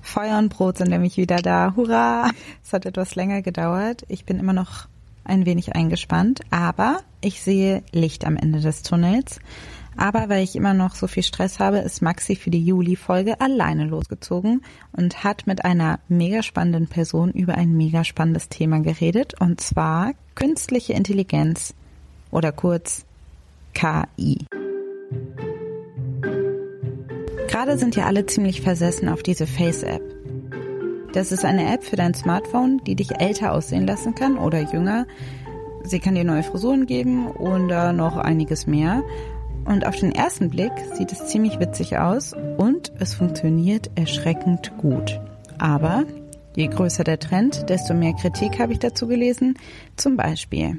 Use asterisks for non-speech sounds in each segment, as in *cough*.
Feuer und Brot sind nämlich wieder da. Hurra! Es hat etwas länger gedauert. Ich bin immer noch ein wenig eingespannt, aber ich sehe Licht am Ende des Tunnels. Aber weil ich immer noch so viel Stress habe, ist Maxi für die Juli-Folge alleine losgezogen und hat mit einer mega spannenden Person über ein mega spannendes Thema geredet, und zwar künstliche Intelligenz oder kurz KI. Gerade sind ja alle ziemlich versessen auf diese Face-App. Das ist eine App für dein Smartphone, die dich älter aussehen lassen kann oder jünger. Sie kann dir neue Frisuren geben oder noch einiges mehr. Und auf den ersten Blick sieht es ziemlich witzig aus und es funktioniert erschreckend gut. Aber je größer der Trend, desto mehr Kritik habe ich dazu gelesen. Zum Beispiel,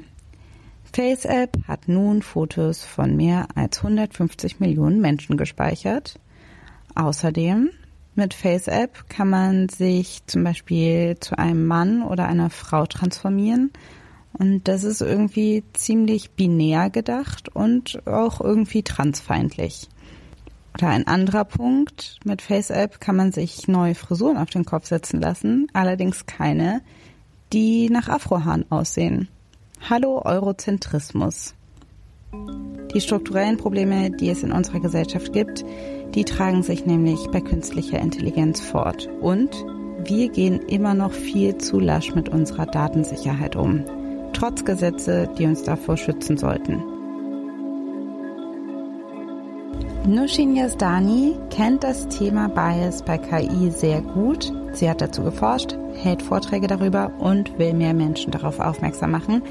FaceApp hat nun Fotos von mehr als 150 Millionen Menschen gespeichert. Außerdem mit FaceApp kann man sich zum Beispiel zu einem Mann oder einer Frau transformieren. Und das ist irgendwie ziemlich binär gedacht und auch irgendwie transfeindlich. Oder ein anderer Punkt, mit FaceApp kann man sich neue Frisuren auf den Kopf setzen lassen, allerdings keine, die nach Afrohaaren aussehen. Hallo Eurozentrismus. Die strukturellen Probleme, die es in unserer Gesellschaft gibt, die tragen sich nämlich bei künstlicher Intelligenz fort. Und wir gehen immer noch viel zu lasch mit unserer Datensicherheit um, trotz Gesetze, die uns davor schützen sollten. Nushin Yazdani kennt das Thema Bias bei KI sehr gut. Sie hat dazu geforscht, hält Vorträge darüber und will mehr Menschen darauf aufmerksam machen.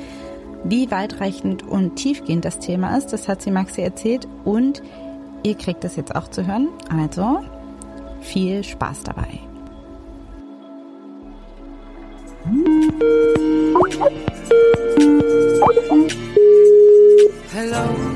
Wie weitreichend und tiefgehend das Thema ist, das hat sie Maxi erzählt und Ihr kriegt es jetzt auch zu hören. Also viel Spaß dabei. Hello.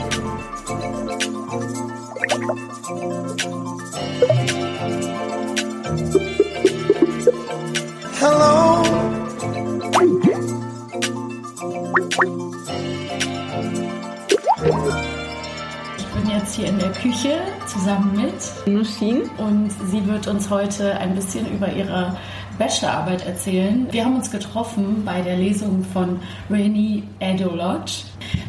Hier in der Küche zusammen mit Nushin und sie wird uns heute ein bisschen über ihre Bachelorarbeit erzählen. Wir haben uns getroffen bei der Lesung von Rainy Edolodge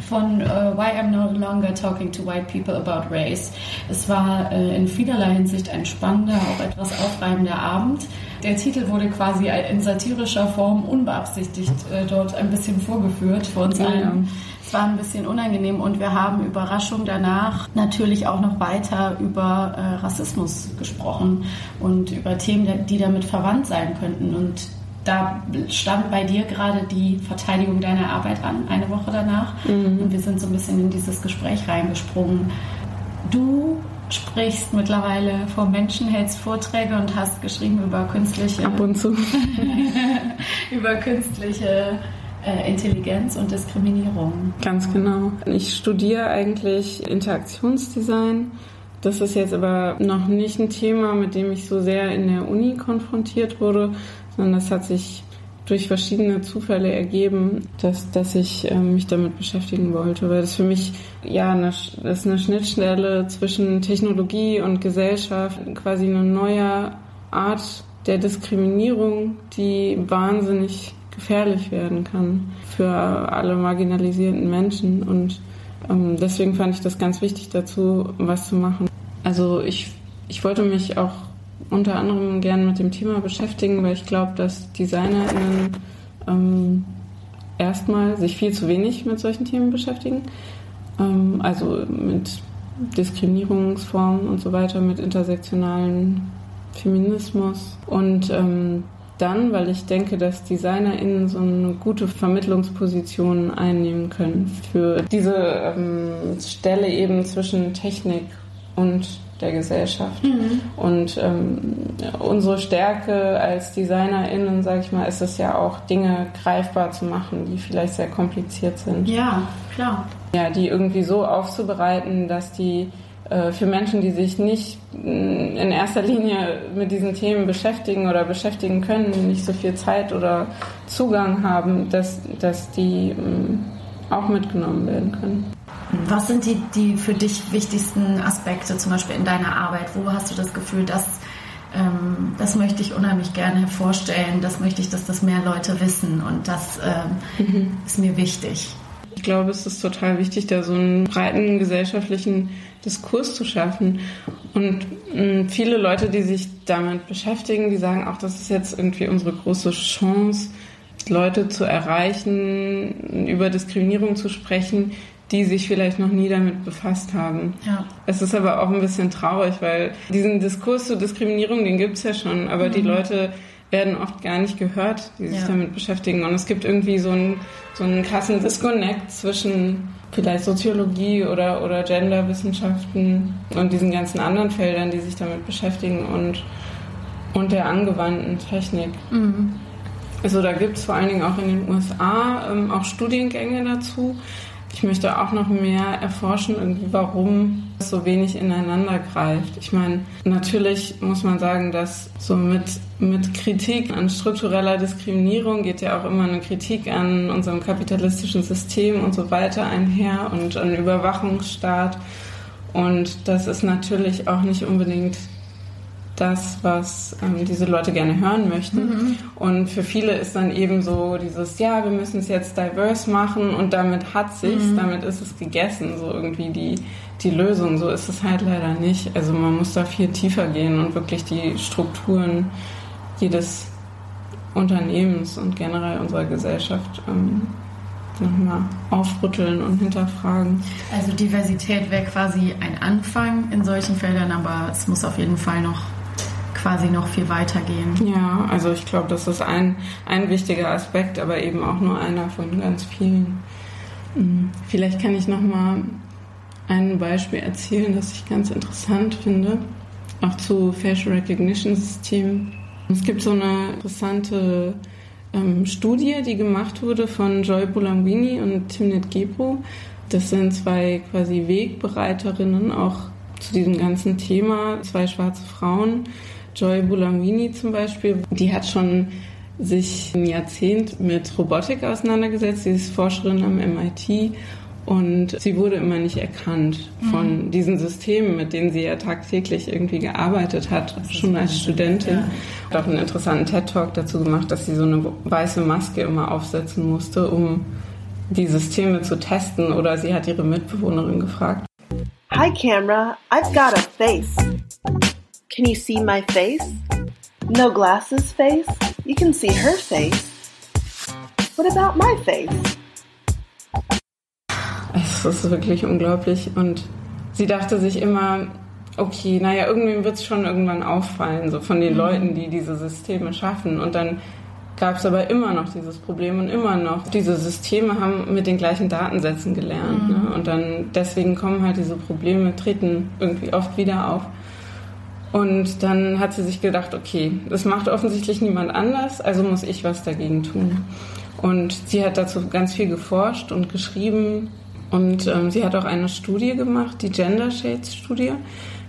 von uh, Why I'm No Longer Talking to White People About Race. Es war uh, in vielerlei Hinsicht ein spannender, auch etwas aufreibender Abend. Der Titel wurde quasi in satirischer Form unbeabsichtigt uh, dort ein bisschen vorgeführt für uns allen. Es war ein bisschen unangenehm und wir haben Überraschung danach natürlich auch noch weiter über äh, Rassismus gesprochen und über Themen, die damit verwandt sein könnten. Und da stand bei dir gerade die Verteidigung deiner Arbeit an, eine Woche danach. Mhm. Und wir sind so ein bisschen in dieses Gespräch reingesprungen. Du sprichst mittlerweile vor Menschen, hältst Vorträge und hast geschrieben über künstliche. Ab und zu. *laughs* über künstliche Intelligenz und Diskriminierung. Ganz genau. Ich studiere eigentlich Interaktionsdesign. Das ist jetzt aber noch nicht ein Thema, mit dem ich so sehr in der Uni konfrontiert wurde, sondern das hat sich durch verschiedene Zufälle ergeben, dass, dass ich äh, mich damit beschäftigen wollte, weil das für mich ja eine, das ist eine Schnittstelle zwischen Technologie und Gesellschaft, quasi eine neue Art der Diskriminierung, die wahnsinnig gefährlich werden kann für alle marginalisierten Menschen und ähm, deswegen fand ich das ganz wichtig dazu, was zu machen. Also ich, ich wollte mich auch unter anderem gerne mit dem Thema beschäftigen, weil ich glaube, dass DesignerInnen ähm, erstmal sich viel zu wenig mit solchen Themen beschäftigen. Ähm, also mit Diskriminierungsformen und so weiter, mit intersektionalen Feminismus. Und ähm, dann, weil ich denke, dass DesignerInnen so eine gute Vermittlungsposition einnehmen können für diese ähm, Stelle eben zwischen Technik und der Gesellschaft. Mhm. Und ähm, unsere Stärke als DesignerInnen, sage ich mal, ist es ja auch, Dinge greifbar zu machen, die vielleicht sehr kompliziert sind. Ja, klar. Ja, die irgendwie so aufzubereiten, dass die für Menschen, die sich nicht mm, in erster Linie mit diesen Themen beschäftigen oder beschäftigen können, nicht so viel Zeit oder Zugang haben, dass, dass die mm, auch mitgenommen werden können. Was sind die, die für dich wichtigsten Aspekte zum Beispiel in deiner Arbeit? Wo hast du das Gefühl, dass ähm, das möchte ich unheimlich gerne hervorstellen, das möchte ich, dass das mehr Leute wissen und das ähm, mhm. ist mir wichtig. Ich glaube, es ist total wichtig, da so einen breiten gesellschaftlichen Diskurs zu schaffen. Und mh, mm, viele Leute, die sich damit beschäftigen, die sagen auch, das ist jetzt irgendwie unsere große Chance, Leute zu erreichen, über Diskriminierung zu sprechen, die sich vielleicht noch nie damit befasst haben. Ja. Es ist aber auch ein bisschen traurig, weil diesen Diskurs zur Diskriminierung, den gibt es ja schon, aber mhm. die Leute werden oft gar nicht gehört, die sich ja. damit beschäftigen. Und es gibt irgendwie so einen, so einen krassen Disconnect zwischen vielleicht Soziologie oder, oder Genderwissenschaften und diesen ganzen anderen Feldern, die sich damit beschäftigen und, und der angewandten Technik. Mhm. Also da gibt es vor allen Dingen auch in den USA ähm, auch Studiengänge dazu. Ich möchte auch noch mehr erforschen, irgendwie, warum es so wenig ineinander greift. Ich meine, natürlich muss man sagen, dass so mit, mit Kritik an struktureller Diskriminierung geht ja auch immer eine Kritik an unserem kapitalistischen System und so weiter einher und an Überwachungsstaat. Und das ist natürlich auch nicht unbedingt das, was ähm, diese Leute gerne hören möchten. Mhm. Und für viele ist dann eben so dieses, ja, wir müssen es jetzt diverse machen und damit hat sich's, mhm. damit ist es gegessen, so irgendwie die, die Lösung. So ist es halt leider nicht. Also man muss da viel tiefer gehen und wirklich die Strukturen jedes Unternehmens und generell unserer Gesellschaft ähm, nochmal aufrütteln und hinterfragen. Also Diversität wäre quasi ein Anfang in solchen Feldern, aber es muss auf jeden Fall noch quasi noch viel weitergehen. Ja, also ich glaube, das ist ein, ein wichtiger Aspekt, aber eben auch nur einer von ganz vielen. Hm, vielleicht kann ich noch mal ein Beispiel erzählen, das ich ganz interessant finde, auch zu Facial Recognition Systemen. Es gibt so eine interessante ähm, Studie, die gemacht wurde von Joy Bulamwini und Timnit Gebro. Das sind zwei quasi Wegbereiterinnen auch zu diesem ganzen Thema, zwei schwarze Frauen, Joy Bulamini zum Beispiel, die hat schon sich ein Jahrzehnt mit Robotik auseinandergesetzt. Sie ist Forscherin am MIT und sie wurde immer nicht erkannt von mhm. diesen Systemen, mit denen sie ja tagtäglich irgendwie gearbeitet hat, schon als Studentin. Ja. Hat auch einen interessanten TED-Talk dazu gemacht, dass sie so eine weiße Maske immer aufsetzen musste, um die Systeme zu testen. Oder sie hat ihre Mitbewohnerin gefragt. Hi Camera, I've got a face. Can you see my face? No glasses face? You can see her face. What about my face? Es ist wirklich unglaublich und sie dachte sich immer, okay, naja, irgendwie wird es schon irgendwann auffallen, so von den mhm. Leuten, die diese Systeme schaffen. Und dann gab es aber immer noch dieses Problem und immer noch. Diese Systeme haben mit den gleichen Datensätzen gelernt. Mhm. Ne? Und dann deswegen kommen halt diese Probleme, treten irgendwie oft wieder auf. Und dann hat sie sich gedacht, okay, das macht offensichtlich niemand anders, also muss ich was dagegen tun. Und sie hat dazu ganz viel geforscht und geschrieben. Und ähm, sie hat auch eine Studie gemacht, die Gender Shades Studie.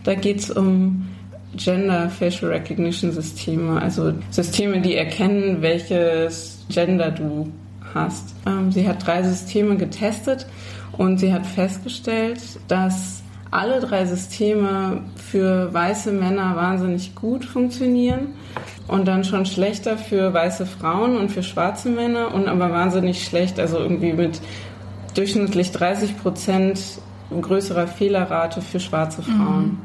Da geht es um Gender Facial Recognition Systeme, also Systeme, die erkennen, welches Gender du hast. Ähm, sie hat drei Systeme getestet und sie hat festgestellt, dass alle drei Systeme für weiße Männer wahnsinnig gut funktionieren und dann schon schlechter für weiße Frauen und für schwarze Männer und aber wahnsinnig schlecht, also irgendwie mit durchschnittlich 30 Prozent größerer Fehlerrate für schwarze Frauen. Mhm.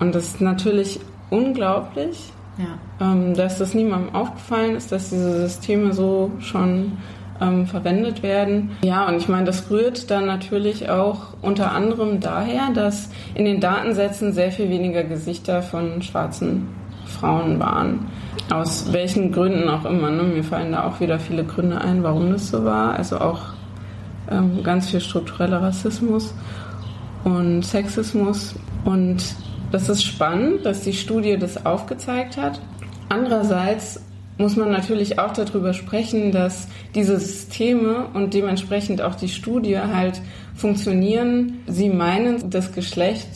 Und das ist natürlich unglaublich, ja. ähm, dass das niemandem aufgefallen ist, dass diese Systeme so schon ähm, verwendet werden. Ja, und ich meine, das rührt dann natürlich auch unter anderem daher, dass in den Datensätzen sehr viel weniger Gesichter von schwarzen Frauen waren. Aus welchen Gründen auch immer. Ne? Mir fallen da auch wieder viele Gründe ein, warum das so war. Also auch ähm, ganz viel struktureller Rassismus und Sexismus. Und das ist spannend, dass die Studie das aufgezeigt hat. Andererseits muss man natürlich auch darüber sprechen, dass diese Systeme und dementsprechend auch die Studie halt funktionieren. Sie meinen, das Geschlecht,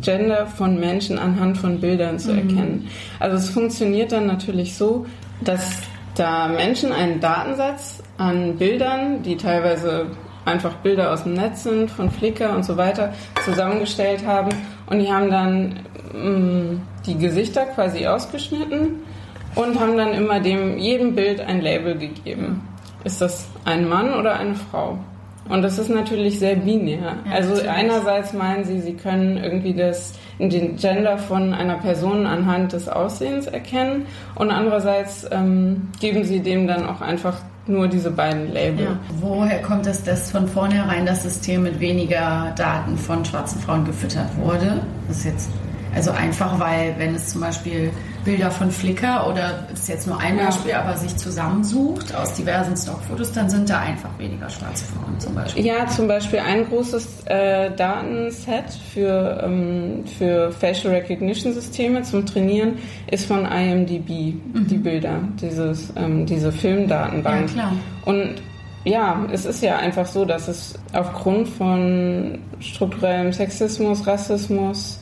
Gender von Menschen anhand von Bildern zu mhm. erkennen. Also es funktioniert dann natürlich so, dass da Menschen einen Datensatz an Bildern, die teilweise einfach Bilder aus dem Netz sind, von Flickr und so weiter, zusammengestellt haben. Und die haben dann mh, mm, die Gesichter quasi ausgeschnitten und haben dann immer dem jedem Bild ein Label gegeben. Ist das ein Mann oder eine Frau? Und das ist natürlich sehr binär. Ja, also natürlich. einerseits meinen sie, sie können irgendwie das den Gender von einer Person anhand des Aussehens erkennen und andererseits ähm, geben sie dem dann auch einfach nur diese beiden Label. Ja. Woher kommt es, dass von vornherein das System mit weniger Daten von schwarzen Frauen gefüttert wurde? Das ist jetzt also einfach, weil wenn es zum Beispiel Bilder von Flickr oder ist jetzt nur ein Beispiel, aber sich zusammensucht aus diversen Stockfotos, dann sind da einfach weniger schwarze Frauen zum Beispiel. Ja, zum Beispiel ein großes äh, Datenset für, ähm, für Facial Recognition Systeme zum Trainieren ist von IMDb, mhm. die Bilder, dieses, ähm, diese Filmdatenbank. Ja, klar. Und ja, es ist ja einfach so, dass es aufgrund von strukturellem Sexismus, Rassismus,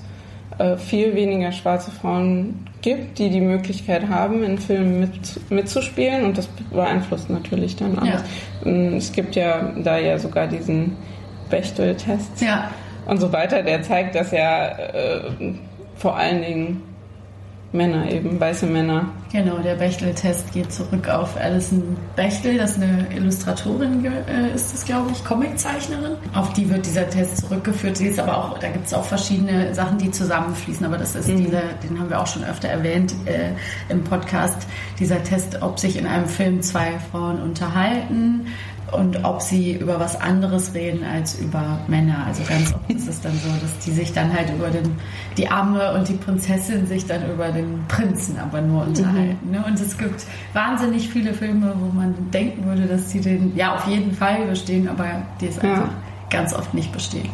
äh, viel weniger schwarze Frauen gibt, die die Möglichkeit haben, in Filmen mit, mitzuspielen und das beeinflusst natürlich dann auch. Ja. Ähm, es gibt ja da ja sogar diesen Bechtel-Test ja. und so weiter, der zeigt, dass ja äh, vor allen Dingen Männer eben, weiße Männer. Genau, der Bechtel-Test geht zurück auf Alison Bechtel, das ist eine Illustratorin, äh, ist das glaube ich, Comiczeichnerin. Auf die wird dieser Test zurückgeführt. Sie ist aber auch, da gibt es auch verschiedene Sachen, die zusammenfließen, aber das ist mhm. dieser, den haben wir auch schon öfter erwähnt äh, im Podcast, dieser Test, ob sich in einem Film zwei Frauen unterhalten, und ob sie über was anderes reden als über Männer. Also ganz oft ist es dann so, dass die sich dann halt über den, die Amme und die Prinzessin sich dann über den Prinzen aber nur unterhalten. Mhm. Ne? Und es gibt wahnsinnig viele Filme, wo man denken würde, dass sie den ja auf jeden Fall bestehen, aber die es ja. einfach ganz oft nicht bestehen.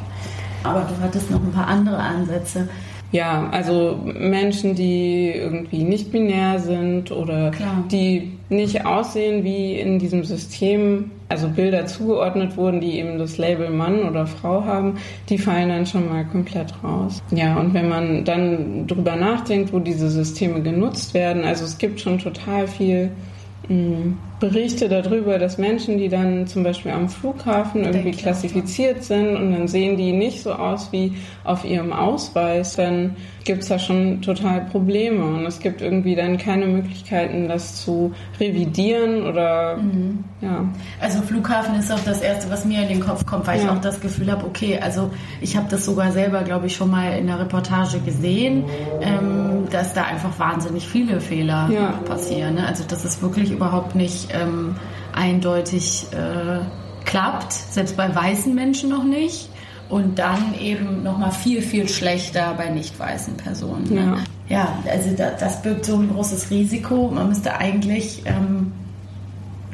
Aber du hattest noch ein paar andere Ansätze. Ja, also Menschen, die irgendwie nicht binär sind oder Klar. die nicht aussehen wie in diesem System, also Bilder zugeordnet wurden, die eben das Label Mann oder Frau haben, die fallen dann schon mal komplett raus. Ja, und wenn man dann drüber nachdenkt, wo diese Systeme genutzt werden, also es gibt schon total viel Berichte darüber, dass Menschen, die dann zum Beispiel am Flughafen irgendwie klassifiziert sind und dann sehen die nicht so aus wie auf ihrem Ausweis, dann gibt es da schon total Probleme und es gibt irgendwie dann keine Möglichkeiten, das zu revidieren oder mhm. ja. Also Flughafen ist auch das Erste, was mir in den Kopf kommt, weil ja. ich auch das Gefühl habe, okay, also ich habe das sogar selber, glaube ich, schon mal in der Reportage gesehen, ähm, dass da einfach wahnsinnig viele Fehler ja. passieren. Ne? Also das ist wirklich überhaupt nicht ähm, eindeutig äh, klappt, selbst bei weißen Menschen noch nicht. Und dann eben nochmal viel, viel schlechter bei nicht weißen Personen. Ne? Ja. ja, also da, das birgt so ein großes Risiko. Man müsste eigentlich ähm,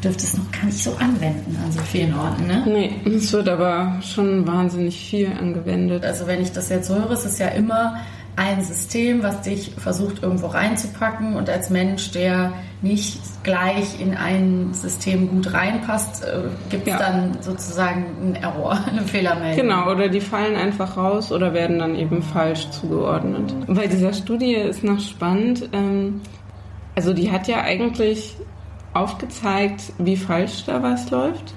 dürfte es noch gar nicht so anwenden an so vielen Orten, ne? Nee, es wird aber schon wahnsinnig viel angewendet. Also wenn ich das jetzt höre, ist es ja immer ein System, was dich versucht irgendwo reinzupacken und als Mensch, der nicht gleich in ein System gut reinpasst, äh, gibt es ja. dann sozusagen einen Error, *laughs* eine Fehlermeldung. Genau, oder die fallen einfach raus oder werden dann eben falsch zugeordnet. Bei dieser Studie ist noch spannend, ähm, also die hat ja eigentlich aufgezeigt, wie falsch da was läuft.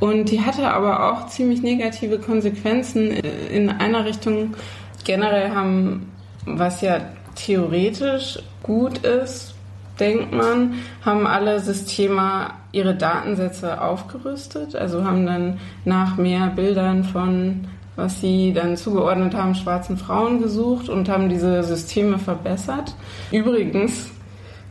Und die hatte aber auch ziemlich negative Konsequenzen in einer Richtung. Generell haben, was ja theoretisch gut ist, denkt man, haben alle Systeme ihre Datensätze aufgerüstet, also haben dann nach mehr Bildern von, was sie dann zugeordnet haben, schwarzen Frauen gesucht und haben diese Systeme verbessert. Übrigens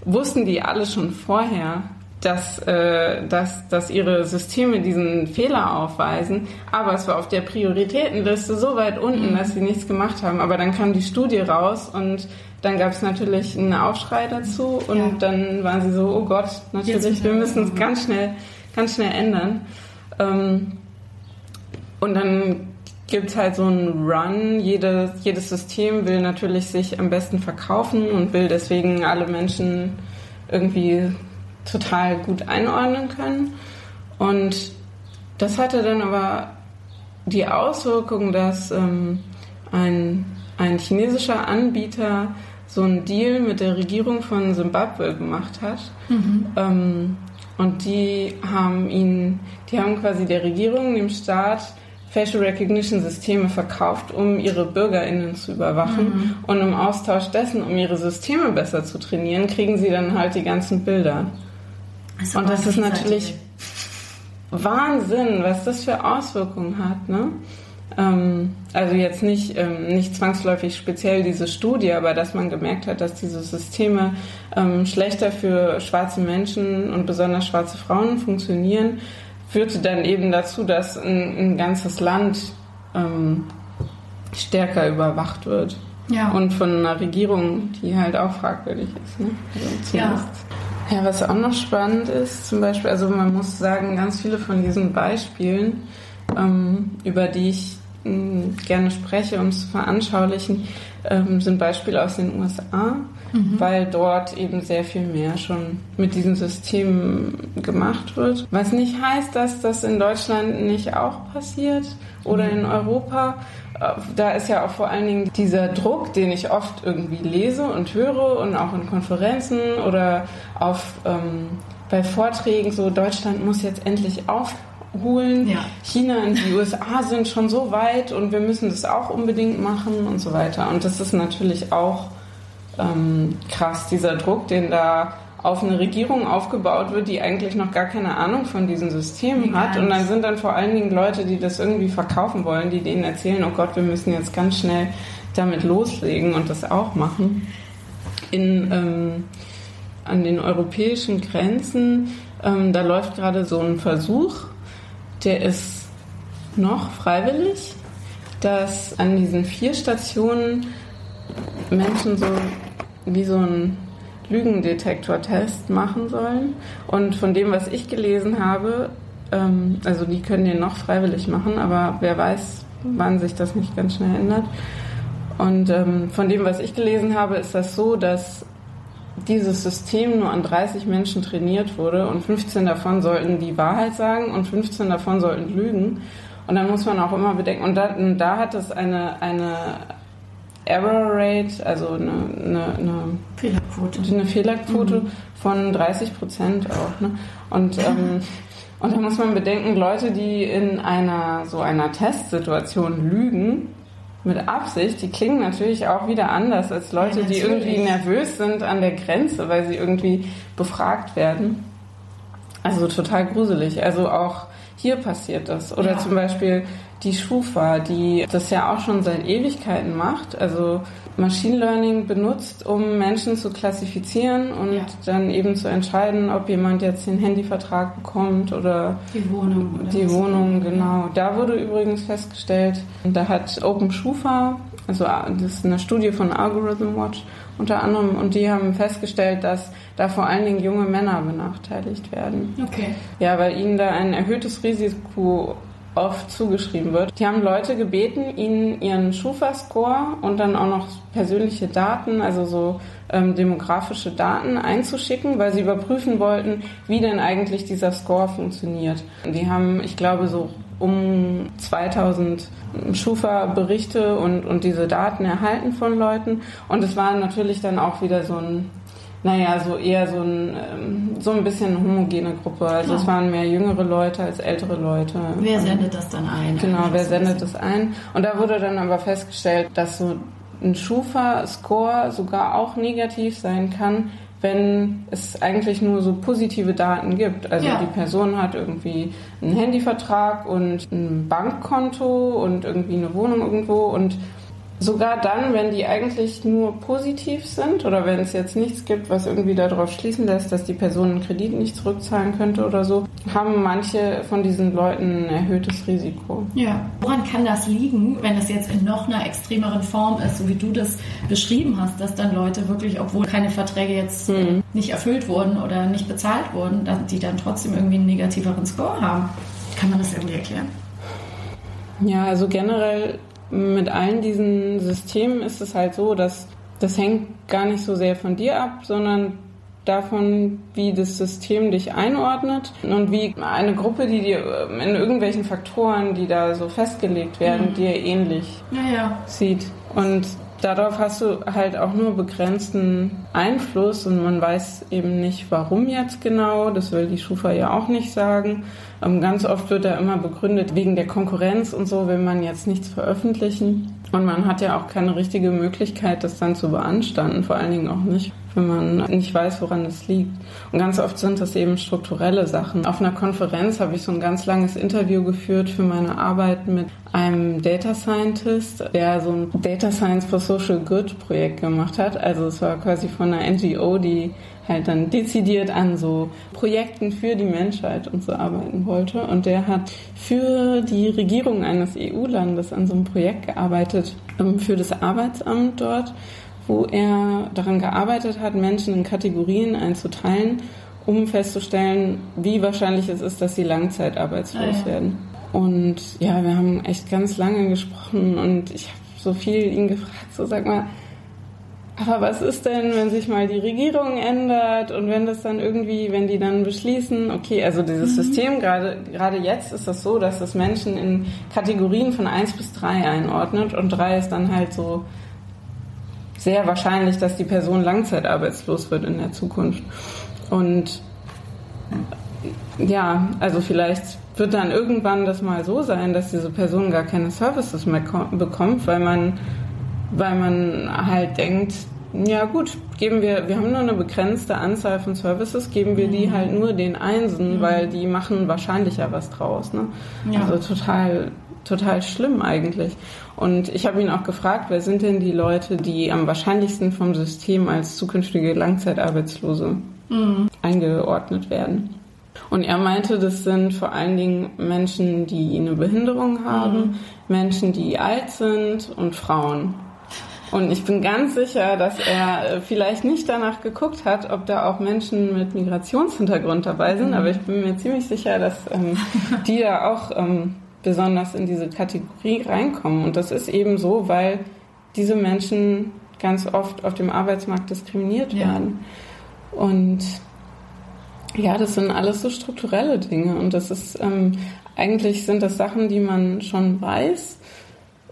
wussten die alle schon vorher, dass, äh, dass, dass ihre Systeme diesen Fehler aufweisen, aber es war auf der Prioritätenliste so weit unten, mhm. dass sie nichts gemacht haben. Aber dann kam die Studie raus und dann gab es natürlich einen Aufschrei dazu und ja. dann waren sie so, oh Gott, natürlich, wir müssen es ganz schnell, ganz schnell ändern. Ähm, und dann gibt es halt so einen Run. Jedes, jedes System will natürlich sich am besten verkaufen und will deswegen alle Menschen irgendwie total gut einordnen können. Und das hatte dann aber die Auswirkung, dass ähm, ein, ein chinesischer Anbieter so einen Deal mit der Regierung von Simbabwe gemacht hat. Mhm. Ähm, und die haben ihn, die haben quasi der Regierung, dem Staat, Facial Recognition Systeme verkauft, um ihre BürgerInnen zu überwachen. Mhm. Und im Austausch dessen, um ihre Systeme besser zu trainieren, kriegen sie dann halt die ganzen Bilder. Das und das ist natürlich Wahnsinn, was das für Auswirkungen hat. Ne? Ähm, also jetzt nicht, ähm, nicht zwangsläufig speziell diese Studie, aber dass man gemerkt hat, dass diese Systeme ähm, schlechter für schwarze Menschen und besonders schwarze Frauen funktionieren, führte dann eben dazu, dass ein, ein ganzes Land ähm, stärker überwacht wird. Ja. Und von einer Regierung, die halt auch fragwürdig ist. Ne? Also ja. Ja, was auch noch spannend ist, zum Beispiel, also man muss sagen, ganz viele von diesen Beispielen, ähm, über die ich hm, gerne spreche, um es zu veranschaulichen, ähm, sind Beispiele aus den USA, mhm. weil dort eben sehr viel mehr schon mit diesen Systemen gemacht wird. Was nicht heißt, dass das in Deutschland nicht auch passiert oder mhm. in Europa da ist ja auch vor allen Dingen dieser Druck, den ich oft irgendwie lese und höre und auch in Konferenzen oder auf, ähm, bei Vorträgen, so Deutschland muss jetzt endlich aufholen. Ja. China und die USA sind schon so weit und wir müssen das auch unbedingt machen und so weiter. Und das ist natürlich auch ähm, krass, dieser Druck, den da auf eine Regierung aufgebaut wird, die eigentlich noch gar keine Ahnung von diesen Systemen hat. Und dann sind dann vor allen Dingen Leute, die das irgendwie verkaufen wollen, die denen erzählen, oh Gott, wir müssen jetzt ganz schnell damit loslegen und das auch machen. In, ähm, an den europäischen Grenzen, ähm, da läuft gerade so ein Versuch, der ist noch freiwillig, dass an diesen vier Stationen Menschen so wie so ein Lügendetektor-Test machen sollen. Und von dem, was ich gelesen habe, ähm, also die können den noch freiwillig machen, aber wer weiß, wann sich das nicht ganz schnell ändert. Und ähm, von dem, was ich gelesen habe, ist das so, dass dieses System nur an 30 Menschen trainiert wurde und 15 davon sollten die Wahrheit sagen und 15 davon sollten lügen. Und dann muss man auch immer bedenken, und da, da hat es eine, eine Error Rate, also eine, eine, eine Fehlerquote, eine Fehlerquote mhm. von 30 Prozent auch. Ne? Und, *laughs* ähm, und da muss man bedenken, Leute, die in einer so einer Testsituation lügen, mit Absicht, die klingen natürlich auch wieder anders als Leute, ja, die irgendwie nervös sind an der Grenze, weil sie irgendwie befragt werden. Also total gruselig. Also auch hier passiert das. Oder ja. zum Beispiel die Schufa, die das ja auch schon seit Ewigkeiten macht, also Machine Learning benutzt, um Menschen zu klassifizieren und ja. dann eben zu entscheiden, ob jemand jetzt den Handyvertrag bekommt oder die Wohnung. Oder die Wohnung, genau. Da wurde übrigens festgestellt, da hat Open Schufa, also das ist eine Studie von Algorithm Watch unter anderem, und die haben festgestellt, dass da vor allen Dingen junge Männer benachteiligt werden. Okay. Ja, weil ihnen da ein erhöhtes Risiko oft zugeschrieben wird. Die haben Leute gebeten, ihnen ihren Schufa-Score und dann auch noch persönliche Daten, also so ähm, demografische Daten einzuschicken, weil sie überprüfen wollten, wie denn eigentlich dieser Score funktioniert. Die haben, ich glaube, so um 2000 Schufa-Berichte und, und diese Daten erhalten von Leuten. Und es war natürlich dann auch wieder so ein naja, so eher so ein, ähm, so ein bisschen homogene Gruppe. Also Klar. es waren mehr jüngere Leute als ältere Leute. Wer sendet das dann ein? Genau, wer sendet das ein? Und da wurde dann aber festgestellt, dass so ein Schufa-Score sogar auch negativ sein kann, wenn es eigentlich nur so positive Daten gibt. Also ja. die Person hat irgendwie einen Handyvertrag und ein Bankkonto und irgendwie eine Wohnung irgendwo und Sogar dann, wenn die eigentlich nur positiv sind oder wenn es jetzt nichts gibt, was irgendwie darauf schließen lässt, dass die Person einen Kredit nicht zurückzahlen könnte oder so, haben manche von diesen Leuten ein erhöhtes Risiko. Ja. Woran kann das liegen, wenn es jetzt in noch einer extremeren Form ist, so wie du das beschrieben hast, dass dann Leute wirklich, obwohl keine Verträge jetzt hm. nicht erfüllt wurden oder nicht bezahlt wurden, dass die dann trotzdem irgendwie einen negativeren Score haben? Kann man das irgendwie erklären? Ja, also generell mit allen diesen Systemen ist es halt so, dass das hängt gar nicht so sehr von dir ab, sondern davon, wie das System dich einordnet und wie eine Gruppe, die dir in irgendwelchen Faktoren, die da so festgelegt werden, mhm. dir ähnlich ja, ja. sieht. Und darauf hast du halt auch nur begrenzten Einfluss und man weiß eben nicht, warum jetzt genau. Das will die Schufa ja auch nicht sagen. Ähm, ganz oft wird da immer begründet, wegen der Konkurrenz und so will man jetzt nichts veröffentlichen. Und man hat ja auch keine richtige Möglichkeit, das dann zu beanstanden, vor allen Dingen auch nicht, wenn man nicht weiß, woran es liegt. Und ganz oft sind das eben strukturelle Sachen. Auf einer Konferenz habe ich so ein ganz langes Interview geführt für meine Arbeit mit einem Data Scientist, der so ein Data Science for Social Good Projekt gemacht hat. Also es war quasi von einer NGO, die halt dann dezidiert an so Projekten für die Menschheit und so arbeiten wollte. Und der hat für die Regierung eines EU-Landes an so einem Projekt gearbeitet, ähm, für das Arbeitsamt dort, wo er daran gearbeitet hat, Menschen in Kategorien einzuteilen, um festzustellen, wie wahrscheinlich es ist, dass sie langzeitarbeitslos ah, ja. werden. Und ja, wir haben echt ganz lange gesprochen und ich habe so viel ihn gefragt, so sag mal, aber was ist denn, wenn sich mal die Regierung ändert und wenn das dann irgendwie, wenn die dann beschließen, okay, also dieses mhm. System, gerade, gerade jetzt ist das so, dass das Menschen in Kategorien von 1 bis 3 einordnet und 3 ist dann halt so sehr wahrscheinlich, dass die Person langzeitarbeitslos wird in der Zukunft. Und ja, also vielleicht wird dann irgendwann das mal so sein, dass diese Person gar keine Services mehr bekommt, weil man weil man halt denkt, ja gut, geben wir, wir haben nur eine begrenzte Anzahl von Services, geben wir die mhm. halt nur den Einsen, mhm. weil die machen wahrscheinlicher was draus. Ne? Ja. Also total, total schlimm eigentlich. Und ich habe ihn auch gefragt, wer sind denn die Leute, die am wahrscheinlichsten vom System als zukünftige Langzeitarbeitslose mhm. eingeordnet werden? Und er meinte, das sind vor allen Dingen Menschen, die eine Behinderung haben, mhm. Menschen, die alt sind und Frauen. Und ich bin ganz sicher, dass er äh, vielleicht nicht danach geguckt hat, ob da auch Menschen mit Migrationshintergrund dabei sind, mhm. aber ich bin mir ziemlich sicher, dass ähm, die da auch ähm, besonders in diese Kategorie reinkommen. Und das ist eben so, weil diese Menschen ganz oft auf dem Arbeitsmarkt diskriminiert werden. Ja. Und ja, das sind alles so strukturelle Dinge und das ist ähm, eigentlich sind das Sachen, die man schon weiß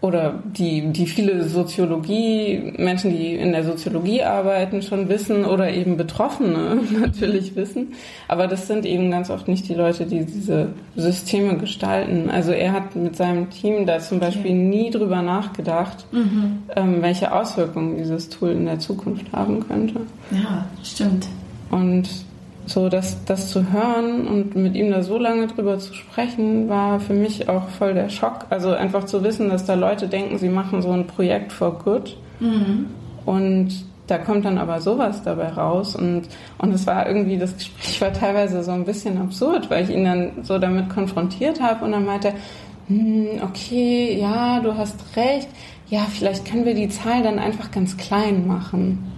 oder die, die viele Soziologie, Menschen, die in der Soziologie arbeiten, schon wissen oder eben Betroffene *laughs* natürlich wissen. Aber das sind eben ganz oft nicht die Leute, die diese Systeme gestalten. Also er hat mit seinem Team da zum Beispiel nie drüber nachgedacht, mhm. ähm, welche Auswirkungen dieses Tool in der Zukunft haben könnte. Ja, stimmt. Und so das, das zu hören und mit ihm da so lange drüber zu sprechen, war für mich auch voll der Schock. Also einfach zu wissen, dass da Leute denken, sie machen so ein Projekt for good. Mhm. Und da kommt dann aber sowas dabei raus. Und, und es war irgendwie, das Gespräch war teilweise so ein bisschen absurd, weil ich ihn dann so damit konfrontiert habe und dann meinte, hm, okay, ja, du hast recht. Ja, vielleicht können wir die Zahl dann einfach ganz klein machen.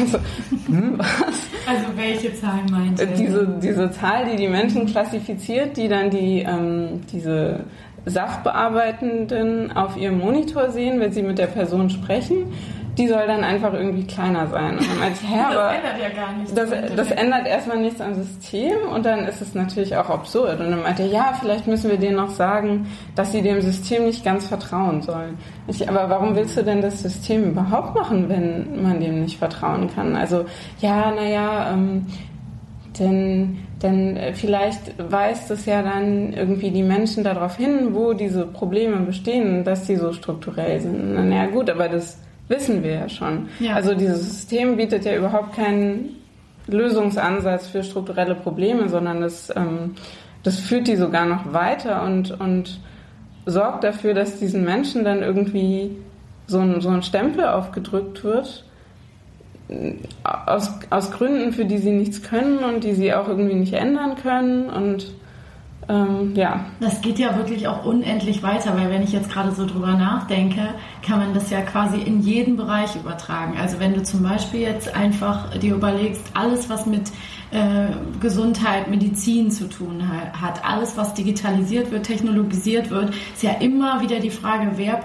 Also, hm, also welche Zahl meint ihr? Diese, diese Zahl, die die Menschen klassifiziert, die dann die, ähm, diese Sachbearbeitenden auf ihrem Monitor sehen, wenn sie mit der Person sprechen die soll dann einfach irgendwie kleiner sein. Und dann meinte ich, hä, *laughs* aber das ändert ja gar nichts. Das, das ändert erstmal nichts am System und dann ist es natürlich auch absurd. Und dann meinte er, ja, vielleicht müssen wir denen noch sagen, dass sie dem System nicht ganz vertrauen sollen. Ich, aber warum willst du denn das System überhaupt machen, wenn man dem nicht vertrauen kann? Also, ja, naja, ähm, denn, denn vielleicht weist es ja dann irgendwie die Menschen darauf hin, wo diese Probleme bestehen, dass sie so strukturell sind. Na ja, gut, aber das wissen wir ja schon. Ja. Also dieses System bietet ja überhaupt keinen Lösungsansatz für strukturelle Probleme, sondern das, ähm, das führt die sogar noch weiter und, und sorgt dafür, dass diesen Menschen dann irgendwie so ein, so ein Stempel aufgedrückt wird, aus, aus Gründen, für die sie nichts können und die sie auch irgendwie nicht ändern können und ähm, ja. Das geht ja wirklich auch unendlich weiter, weil wenn ich jetzt gerade so drüber nachdenke, kann man das ja quasi in jeden Bereich übertragen. Also wenn du zum Beispiel jetzt einfach dir überlegst, alles was mit äh, Gesundheit, Medizin zu tun hat, alles was digitalisiert wird, technologisiert wird, ist ja immer wieder die Frage, wer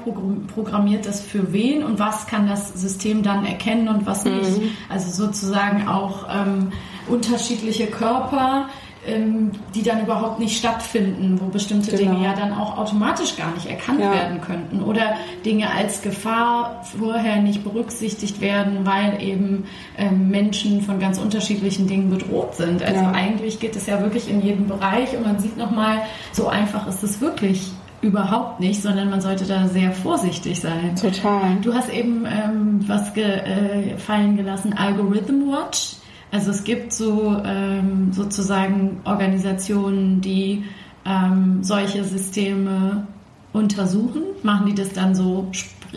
programmiert das für wen und was kann das System dann erkennen und was nicht. Mhm. Also sozusagen auch ähm, unterschiedliche Körper ähm, die dann überhaupt nicht stattfinden, wo bestimmte genau. Dinge ja dann auch automatisch gar nicht erkannt ja. werden könnten oder Dinge als Gefahr vorher nicht berücksichtigt werden, weil eben ähm, Menschen von ganz unterschiedlichen Dingen bedroht sind. Also ja. eigentlich geht es ja wirklich in jedem Bereich und man sieht nochmal, so einfach ist es wirklich überhaupt nicht, sondern man sollte da sehr vorsichtig sein. Total. Du hast eben ähm, was ge äh, fallen gelassen, Algorithm Watch. Also es gibt so ähm, sozusagen Organisationen, die ähm, solche Systeme untersuchen. Machen die das dann so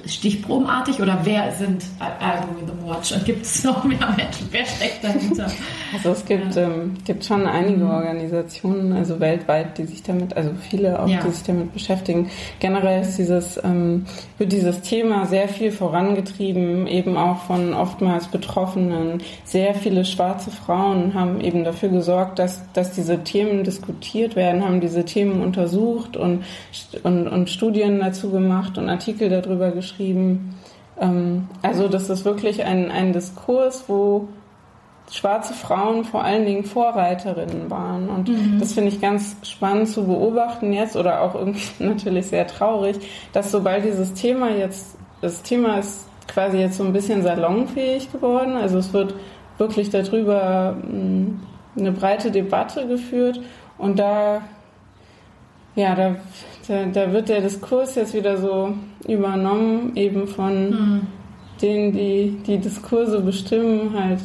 stichprobenartig oder wer sind Algorithm Watch und gibt es *laughs* noch mehr Menschen? Wer steckt dahinter? Also es gibt, ähm, gibt schon einige mhm. Organisationen, also weltweit, die sich damit, also viele auch, ja. die sich damit beschäftigen. Generell ist dieses, ähm, wird dieses Thema sehr viel vorangetrieben, eben auch von oftmals Betroffenen. Sehr viele schwarze Frauen haben eben dafür gesorgt, dass, dass diese Themen diskutiert werden, haben diese Themen untersucht und, und, und Studien dazu gemacht und Artikel darüber geschrieben geschrieben. Ähm, also das ist wirklich ein, ein Diskurs, wo schwarze Frauen vor allen Dingen Vorreiterinnen waren. Und mhm. das finde ich ganz spannend zu beobachten jetzt oder auch irgendwie *laughs* natürlich sehr traurig, dass sobald dieses Thema jetzt, das Thema ist quasi jetzt so ein bisschen salonfähig geworden. Also es wird wirklich darüber mm, eine breite Debatte geführt und da ja, da, da, da, wird der Diskurs jetzt wieder so übernommen, eben von mhm. denen, die die Diskurse bestimmen, halt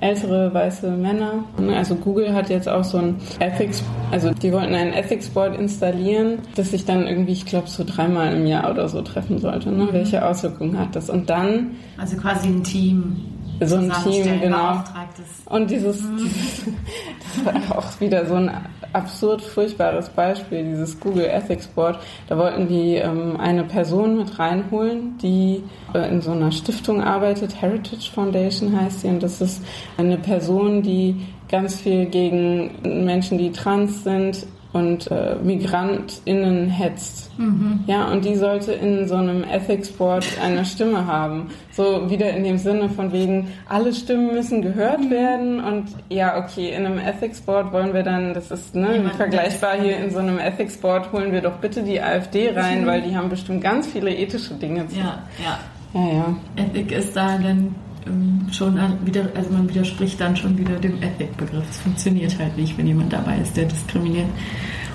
ältere weiße Männer. Also Google hat jetzt auch so ein Ethics, also die wollten ein Ethics Board installieren, das sich dann irgendwie, ich glaube, so dreimal im Jahr oder so treffen sollte. Ne? Mhm. Welche Auswirkungen hat das? Und dann. Also quasi ein Team so ein Team, genau. Und dieses, mhm. dieses, *laughs* das war auch wieder so ein absurd furchtbares Beispiel, dieses Google Ethics Board. Da wollten die ähm, eine Person mit reinholen, die äh, in so einer Stiftung arbeitet, Heritage Foundation heißt sie, und das ist eine Person, die ganz viel gegen Menschen, die trans sind, und äh, MigrantInnen hetzt. Mhm. Ja, und die sollte in so einem Ethics Board eine Stimme haben. So wieder in dem Sinne von wegen, alle Stimmen müssen gehört mhm. werden und ja, okay, in einem Ethics Board wollen wir dann, das ist ne, vergleichbar hier in so einem Ethics Board, holen wir doch bitte die AfD rein, mhm. weil die haben bestimmt ganz viele ethische Dinge zu. Ja, ja. Ja, ja. Ethik ist da dann schon wieder, also man widerspricht dann schon wieder dem Ethik-Begriff. Es funktioniert halt nicht, wenn jemand dabei ist, der diskriminiert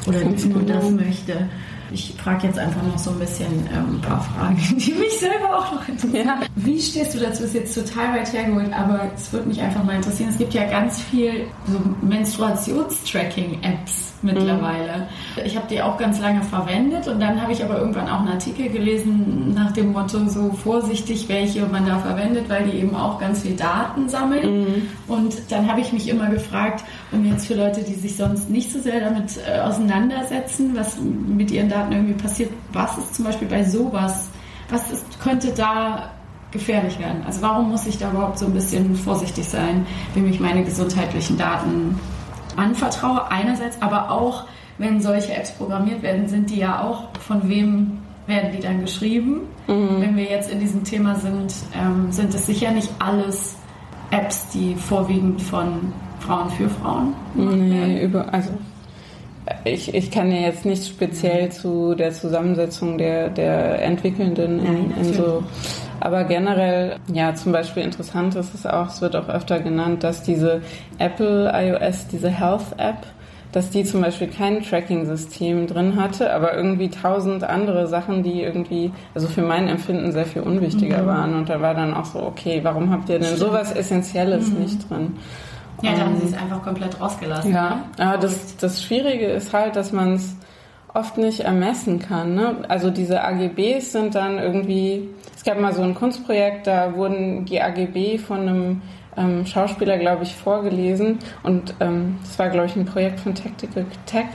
oder nur das möchte. Ich frage jetzt einfach noch so ein bisschen ähm, ein paar Fragen, *laughs* die mich selber auch noch interessieren. Ja. Wie stehst du dazu? Ist jetzt total weit hergeholt, aber es würde mich einfach mal interessieren. Es gibt ja ganz viel so Menstruationstracking-Apps mittlerweile. Mhm. Ich habe die auch ganz lange verwendet und dann habe ich aber irgendwann auch einen Artikel gelesen nach dem Motto so vorsichtig, welche man da verwendet, weil die eben auch ganz viel Daten sammeln. Mhm. Und dann habe ich mich immer gefragt, und jetzt für Leute, die sich sonst nicht so sehr damit äh, auseinandersetzen, was mit ihren Daten irgendwie passiert, was ist zum Beispiel bei sowas, was ist, könnte da gefährlich werden? Also warum muss ich da überhaupt so ein bisschen vorsichtig sein, wem ich meine gesundheitlichen Daten anvertraue? Einerseits, aber auch, wenn solche Apps programmiert werden, sind die ja auch von wem werden die dann geschrieben? Mhm. Wenn wir jetzt in diesem Thema sind, ähm, sind es sicher nicht alles Apps, die vorwiegend von Frauen für Frauen. Nee, über, also ich, ich kann ja jetzt nicht speziell zu der Zusammensetzung der, der Entwickelnden in, in so. Aber generell, ja, zum Beispiel interessant ist es auch, es wird auch öfter genannt, dass diese Apple iOS, diese Health App, dass die zum Beispiel kein Tracking-System drin hatte, aber irgendwie tausend andere Sachen, die irgendwie, also für mein Empfinden sehr viel unwichtiger mhm. waren. Und da war dann auch so, okay, warum habt ihr denn Stimmt. sowas Essentielles mhm. nicht drin? Ja, da haben sie es einfach komplett rausgelassen. Ja, ne? aber das, das Schwierige ist halt, dass man es oft nicht ermessen kann. Ne? Also diese AGBs sind dann irgendwie, es gab mal so ein Kunstprojekt, da wurden die AGB von einem ähm, Schauspieler, glaube ich, vorgelesen und ähm, das war, glaube ich, ein Projekt von Tactical Tech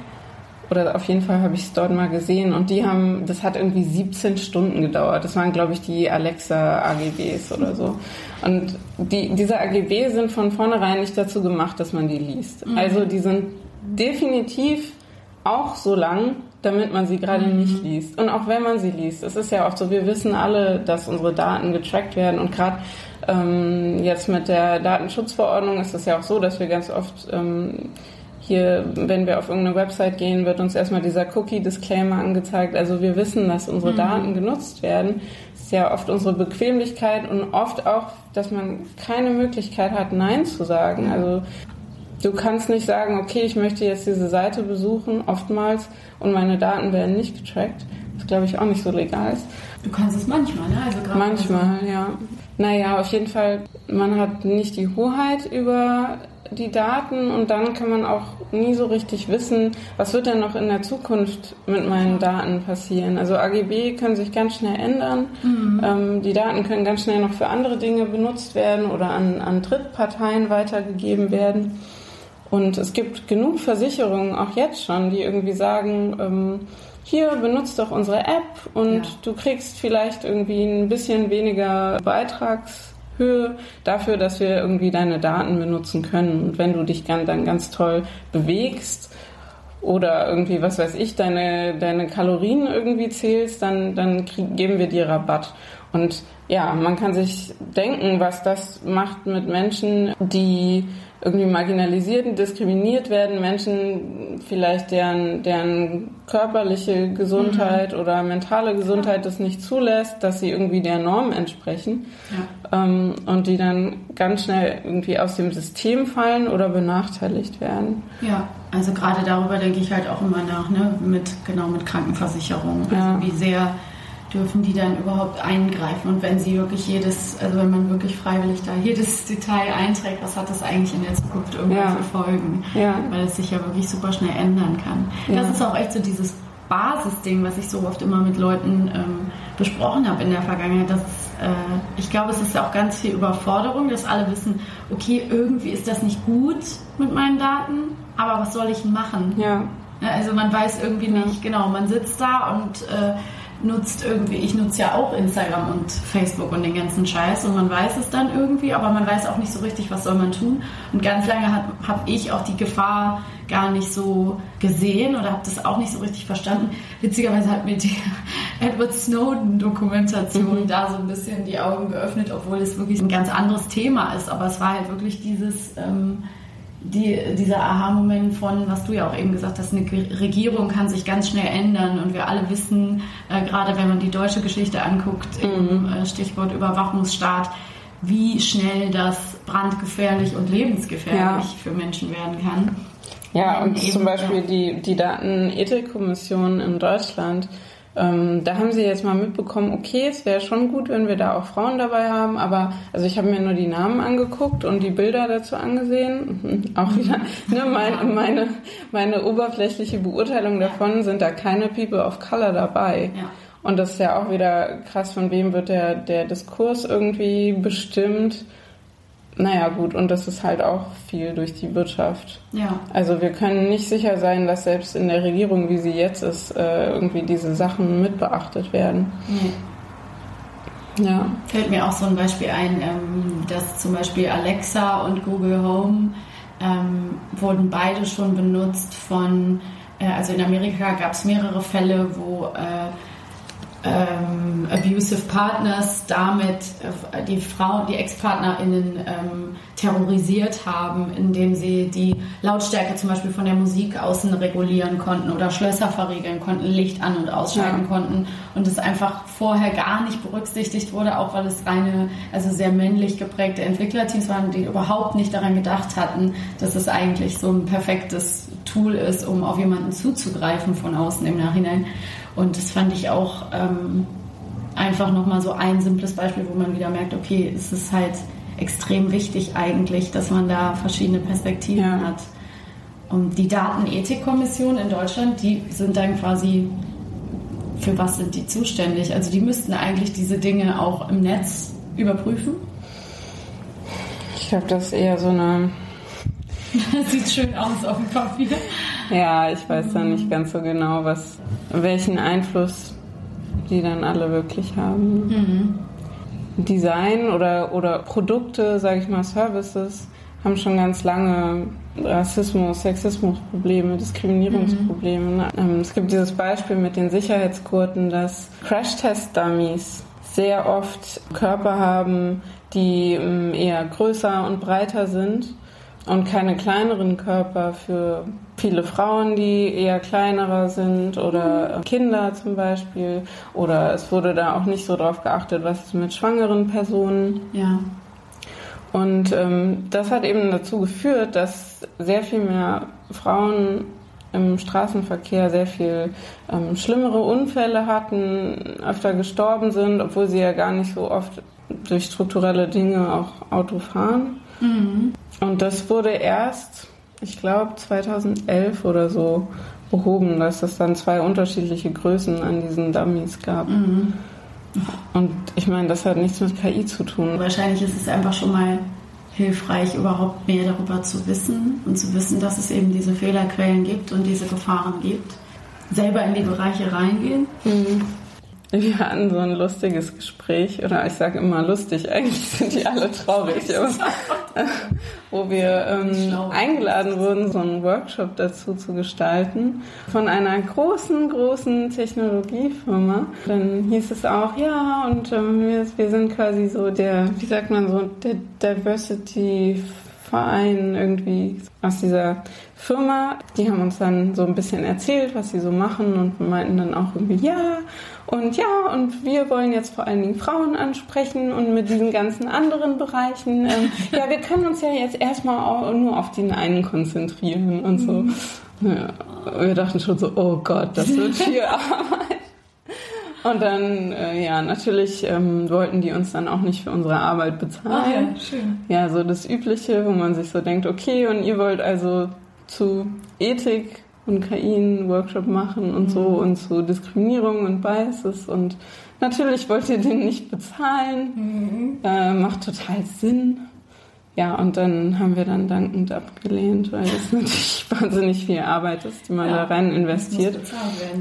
oder auf jeden Fall habe ich es dort mal gesehen und die haben, das hat irgendwie 17 Stunden gedauert. Das waren, glaube ich, die Alexa AGBs oder so. Und die, diese AGB sind von vornherein nicht dazu gemacht, dass man die liest. Mhm. Also die sind definitiv auch so lang, damit man sie gerade mhm. nicht liest. Und auch wenn man sie liest, es ist ja oft so, wir wissen alle, dass unsere Daten getrackt werden und gerade ähm, jetzt mit der Datenschutzverordnung ist es ja auch so, dass wir ganz oft ähm, hier, wenn wir auf irgendeine Website gehen, wird uns erstmal dieser Cookie-Disclaimer angezeigt. Also wir wissen, dass unsere mhm. Daten genutzt werden. Das ist ja oft unsere Bequemlichkeit und oft auch, dass man keine Möglichkeit hat, Nein zu sagen. Also du kannst nicht sagen, okay, ich möchte jetzt diese Seite besuchen, oftmals, und meine Daten werden nicht getrackt. Das glaube ich auch nicht so legal ist. Du kannst es manchmal, ne? Also manchmal, also ja. Naja, auf jeden Fall, man hat nicht die Hoheit über die Daten und dann kann man auch nie so richtig wissen, was wird denn noch in der Zukunft mit meinen Daten passieren. Also AGB können sich ganz schnell ändern. Mhm. Ähm, die Daten können ganz schnell noch für andere Dinge benutzt werden oder an, an Drittparteien weitergegeben werden. Und es gibt genug Versicherungen, auch jetzt schon, die irgendwie sagen, ähm, hier benutzt doch unsere App und ja. du kriegst vielleicht irgendwie ein bisschen weniger Beitrags Höhe dafür, dass wir irgendwie deine Daten benutzen können. Und wenn du dich dann ganz toll bewegst oder irgendwie, was weiß ich, deine, deine Kalorien irgendwie zählst, dann, dann krieg, geben wir dir Rabatt. Und ja, man kann sich denken, was das macht mit Menschen, die irgendwie marginalisiert und diskriminiert werden, Menschen vielleicht deren, deren körperliche Gesundheit mhm. oder mentale Gesundheit das nicht zulässt, dass sie irgendwie der Norm entsprechen ja. ähm, und die dann ganz schnell irgendwie aus dem System fallen oder benachteiligt werden. Ja, also gerade darüber denke ich halt auch immer nach, ne? mit genau mit Krankenversicherung, also ja. wie sehr dürfen die dann überhaupt eingreifen? Und wenn sie wirklich jedes, also wenn man wirklich freiwillig da jedes Detail einträgt, was hat das eigentlich in der Zukunft irgendwann ja. für Folgen? Ja. Weil es sich ja wirklich super schnell ändern kann. Ja. Das ist auch echt so dieses Basisding, was ich so oft immer mit Leuten ähm, besprochen habe in der Vergangenheit. Dass, äh, ich glaube, es ist auch ganz viel Überforderung, dass alle wissen, okay, irgendwie ist das nicht gut mit meinen Daten, aber was soll ich machen? Ja. Also man weiß irgendwie nicht, genau, man sitzt da und äh, nutzt irgendwie, ich nutze ja auch Instagram und Facebook und den ganzen Scheiß und man weiß es dann irgendwie, aber man weiß auch nicht so richtig, was soll man tun. Und ganz lange habe hab ich auch die Gefahr gar nicht so gesehen oder habe das auch nicht so richtig verstanden. Witzigerweise hat mir die *laughs* Edward Snowden-Dokumentation mhm. da so ein bisschen die Augen geöffnet, obwohl es wirklich ein ganz anderes Thema ist. Aber es war halt wirklich dieses... Ähm, die, dieser Aha-Moment von, was du ja auch eben gesagt hast, eine Regierung kann sich ganz schnell ändern und wir alle wissen, äh, gerade wenn man die deutsche Geschichte anguckt, mhm. im äh, Stichwort Überwachungsstaat, wie schnell das brandgefährlich und lebensgefährlich ja. für Menschen werden kann. Ja, und, und eben, zum Beispiel ja. die, die Datenethikkommission in Deutschland, ähm, da haben sie jetzt mal mitbekommen, okay, es wäre schon gut, wenn wir da auch Frauen dabei haben, aber also ich habe mir nur die Namen angeguckt und die Bilder dazu angesehen. *laughs* Auch wieder ne, mein, meine, meine oberflächliche Beurteilung davon sind da keine People of Color dabei. Ja. Und das ist ja auch wieder krass, von wem wird der, der Diskurs irgendwie bestimmt. Naja, gut, und das ist halt auch viel durch die Wirtschaft. Ja. Also wir können nicht sicher sein, dass selbst in der Regierung, wie sie jetzt ist, äh, irgendwie diese Sachen mitbeachtet werden. Nee. Ja. Fällt mir auch so ein Beispiel ein, ähm, dass zum Beispiel Alexa und Google Home ähm, wurden beide schon benutzt von, äh, also in Amerika gab es mehrere Fälle, wo äh, ähm, abusive Partners damit äh, die Frauen, die Ex-PartnerInnen ähm, terrorisiert haben, indem sie die Lautstärke zum Beispiel von der Musik außen regulieren konnten oder Schlösser verriegeln konnten, Licht an- und ausschalten ja. konnten und es einfach vorher gar nicht berücksichtigt wurde, auch weil es reine, also sehr männlich geprägte Entwicklerteams waren, die überhaupt nicht daran gedacht hatten, dass es eigentlich so ein perfektes Tool ist, um auf jemanden zuzugreifen von außen im Nachhinein. Und das fand ich auch ähm, einfach nochmal so ein simples Beispiel, wo man wieder merkt, okay, es ist halt extrem wichtig eigentlich, dass man da verschiedene Perspektiven ja. hat. Und die Datenethikkommission in Deutschland, die sind dann quasi, für was sind die zuständig? Also die müssten eigentlich diese Dinge auch im Netz überprüfen. Ich glaube, das ist eher so eine. *laughs* Sieht schön aus auf dem Papier. Ja, ich weiß da nicht ganz so genau, was, welchen Einfluss die dann alle wirklich haben. Mhm. Design oder, oder Produkte, sage ich mal, Services haben schon ganz lange Rassismus, Sexismusprobleme, Diskriminierungsprobleme. Mhm. Ähm, es gibt dieses Beispiel mit den Sicherheitsgurten, dass Crash-Test-Dummies sehr oft Körper haben, die ähm, eher größer und breiter sind und keine kleineren Körper für viele Frauen, die eher kleinerer sind oder Kinder zum Beispiel. Oder es wurde da auch nicht so drauf geachtet, was ist mit schwangeren Personen. Ja. Und ähm, das hat eben dazu geführt, dass sehr viel mehr Frauen im Straßenverkehr sehr viel ähm, schlimmere Unfälle hatten, öfter gestorben sind, obwohl sie ja gar nicht so oft durch strukturelle Dinge auch Auto fahren. Mhm. Und das wurde erst, ich glaube, 2011 oder so behoben, dass es dann zwei unterschiedliche Größen an diesen Dummies gab. Mhm. Und ich meine, das hat nichts mit KI zu tun. Wahrscheinlich ist es einfach schon mal hilfreich, überhaupt mehr darüber zu wissen und zu wissen, dass es eben diese Fehlerquellen gibt und diese Gefahren gibt. Selber in die Bereiche reingehen. Mhm. Wir hatten so ein lustiges Gespräch, oder ich sage immer lustig, eigentlich sind die alle traurig, aber, wo wir ähm, eingeladen wurden, so einen Workshop dazu zu gestalten von einer großen, großen Technologiefirma. Dann hieß es auch, ja, und ähm, wir, wir sind quasi so der, wie sagt man so, der Diversity Verein irgendwie aus dieser Firma. Die haben uns dann so ein bisschen erzählt, was sie so machen und meinten dann auch irgendwie, ja, und ja, und wir wollen jetzt vor allen Dingen Frauen ansprechen und mit diesen ganzen anderen Bereichen. Ähm, ja, wir können uns ja jetzt erstmal nur auf den einen konzentrieren und so. Mhm. Ja, wir dachten schon so, oh Gott, das wird viel *laughs* Arbeit. Und dann, äh, ja, natürlich ähm, wollten die uns dann auch nicht für unsere Arbeit bezahlen. Ach ja, schön. Ja, so das Übliche, wo man sich so denkt, okay, und ihr wollt also zu Ethik und KI einen Workshop machen und mhm. so und zu Diskriminierung und Biases und natürlich wollt ihr den nicht bezahlen. Mhm. Äh, macht total Sinn. Ja, und dann haben wir dann dankend abgelehnt, weil es *laughs* natürlich wahnsinnig viel Arbeit ist, die man ja, da rein investiert.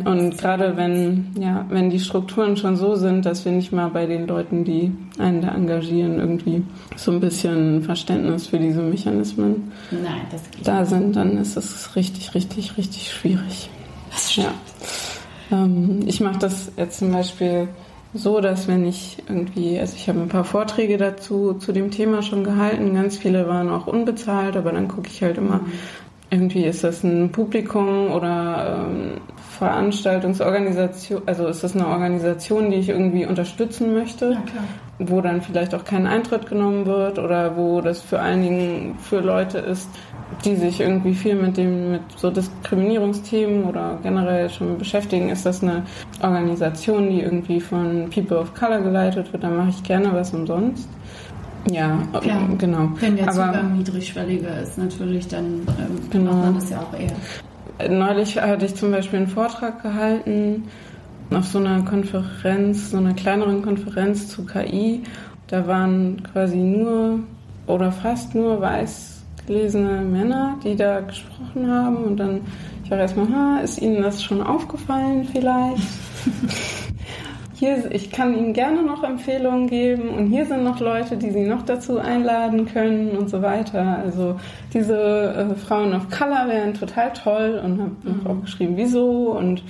Und gerade wenn, ja, wenn die Strukturen schon so sind, dass wir nicht mal bei den Leuten, die einen da engagieren, irgendwie so ein bisschen Verständnis für diese Mechanismen Nein, da sind, dann ist es richtig, richtig, richtig schwierig. Das stimmt. Ja. Ähm, ich mache das jetzt zum Beispiel so, dass wenn ich irgendwie, also ich habe ein paar Vorträge dazu zu dem Thema schon gehalten, ganz viele waren auch unbezahlt, aber dann gucke ich halt immer, irgendwie ist das ein Publikum oder ähm, Veranstaltungsorganisation, also ist das eine Organisation, die ich irgendwie unterstützen möchte, ja, wo dann vielleicht auch kein Eintritt genommen wird oder wo das vor allen Dingen für Leute ist, die sich irgendwie viel mit dem, mit so Diskriminierungsthemen oder generell schon beschäftigen, ist das eine Organisation, die irgendwie von People of Color geleitet wird, dann mache ich gerne was umsonst. Ja, Klar. genau. Wenn der Zugang Aber, niedrigschwelliger ist, natürlich, dann ähm, genau. macht man das ja auch eher. Neulich hatte ich zum Beispiel einen Vortrag gehalten auf so einer Konferenz, so einer kleineren Konferenz zu KI. Da waren quasi nur oder fast nur weiß gelesene Männer, die da gesprochen haben. Und dann, ich war erstmal, ha, ist Ihnen das schon aufgefallen vielleicht? *laughs* hier, ich kann Ihnen gerne noch Empfehlungen geben und hier sind noch Leute, die Sie noch dazu einladen können und so weiter. Also diese äh, Frauen of Color wären total toll und habe mhm. auch geschrieben, wieso und